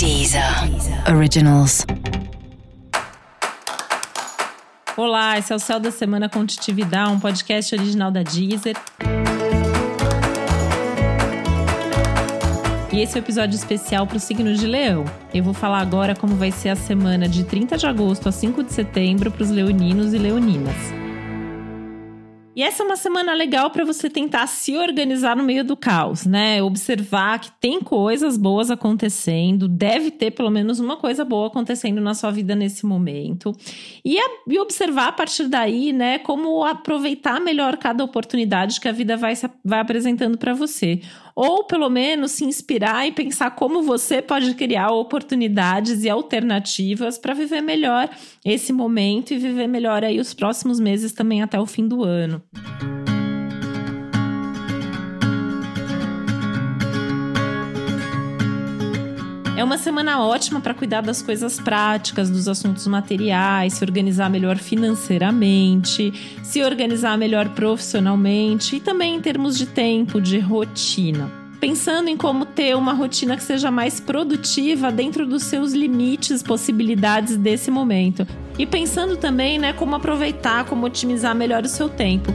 Deezer Originals. Olá, esse é o Céu da Semana com Titividade, um podcast original da Deezer. E esse é o um episódio especial para o signo de Leão. Eu vou falar agora como vai ser a semana de 30 de agosto a 5 de setembro para os leoninos e leoninas. E essa é uma semana legal para você tentar se organizar no meio do caos, né? Observar que tem coisas boas acontecendo, deve ter pelo menos uma coisa boa acontecendo na sua vida nesse momento. E, a, e observar a partir daí, né, como aproveitar melhor cada oportunidade que a vida vai, vai apresentando para você ou pelo menos se inspirar e pensar como você pode criar oportunidades e alternativas para viver melhor esse momento e viver melhor aí os próximos meses também até o fim do ano. É uma semana ótima para cuidar das coisas práticas, dos assuntos materiais, se organizar melhor financeiramente, se organizar melhor profissionalmente e também em termos de tempo, de rotina pensando em como ter uma rotina que seja mais produtiva dentro dos seus limites, possibilidades desse momento. E pensando também, né, como aproveitar, como otimizar melhor o seu tempo.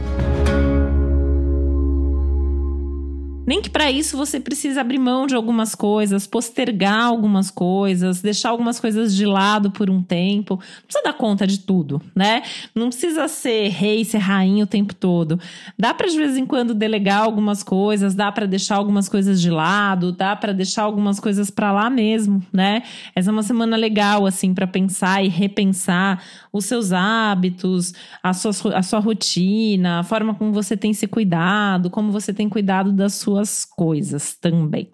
Nem que para isso você precise abrir mão de algumas coisas, postergar algumas coisas, deixar algumas coisas de lado por um tempo. Não precisa dar conta de tudo, né? Não precisa ser rei, ser rainha o tempo todo. Dá para de vez em quando delegar algumas coisas, dá para deixar algumas coisas de lado, dá para deixar algumas coisas para lá mesmo, né? Essa é uma semana legal assim para pensar e repensar os seus hábitos, a sua, a sua rotina, a forma como você tem se cuidado, como você tem cuidado da sua suas coisas também.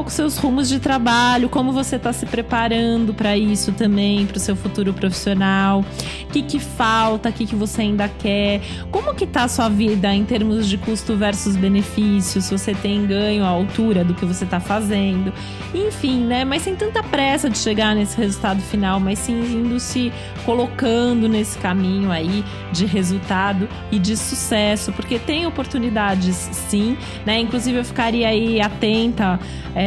Pouco seus rumos de trabalho, como você está se preparando para isso também, para o seu futuro profissional, o que, que falta, o que, que você ainda quer, como que tá a sua vida em termos de custo versus benefício, se você tem ganho à altura do que você está fazendo, enfim, né? Mas sem tanta pressa de chegar nesse resultado final, mas sim indo se colocando nesse caminho aí de resultado e de sucesso, porque tem oportunidades sim, né? Inclusive eu ficaria aí atenta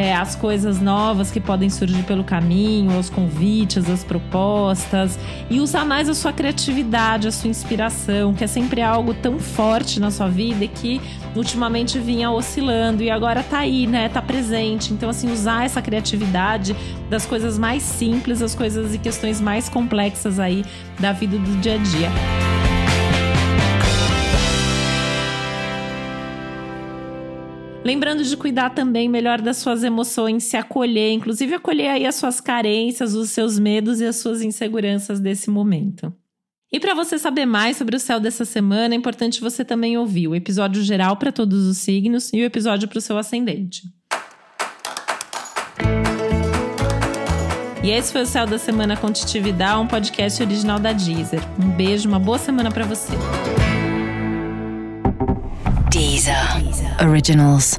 é, as coisas novas que podem surgir pelo caminho, os convites, as propostas e usar mais a sua criatividade, a sua inspiração, que é sempre algo tão forte na sua vida e que ultimamente vinha oscilando e agora tá aí, né? Tá presente. Então, assim, usar essa criatividade das coisas mais simples, as coisas e questões mais complexas aí da vida do dia a dia. Lembrando de cuidar também melhor das suas emoções, se acolher, inclusive acolher aí as suas carências, os seus medos e as suas inseguranças desse momento. E para você saber mais sobre o céu dessa semana, é importante você também ouvir o episódio geral para todos os signos e o episódio para o seu ascendente. E esse foi o Céu da Semana com Titividade, um podcast original da Deezer. Um beijo, uma boa semana para você. Deezer. Originals.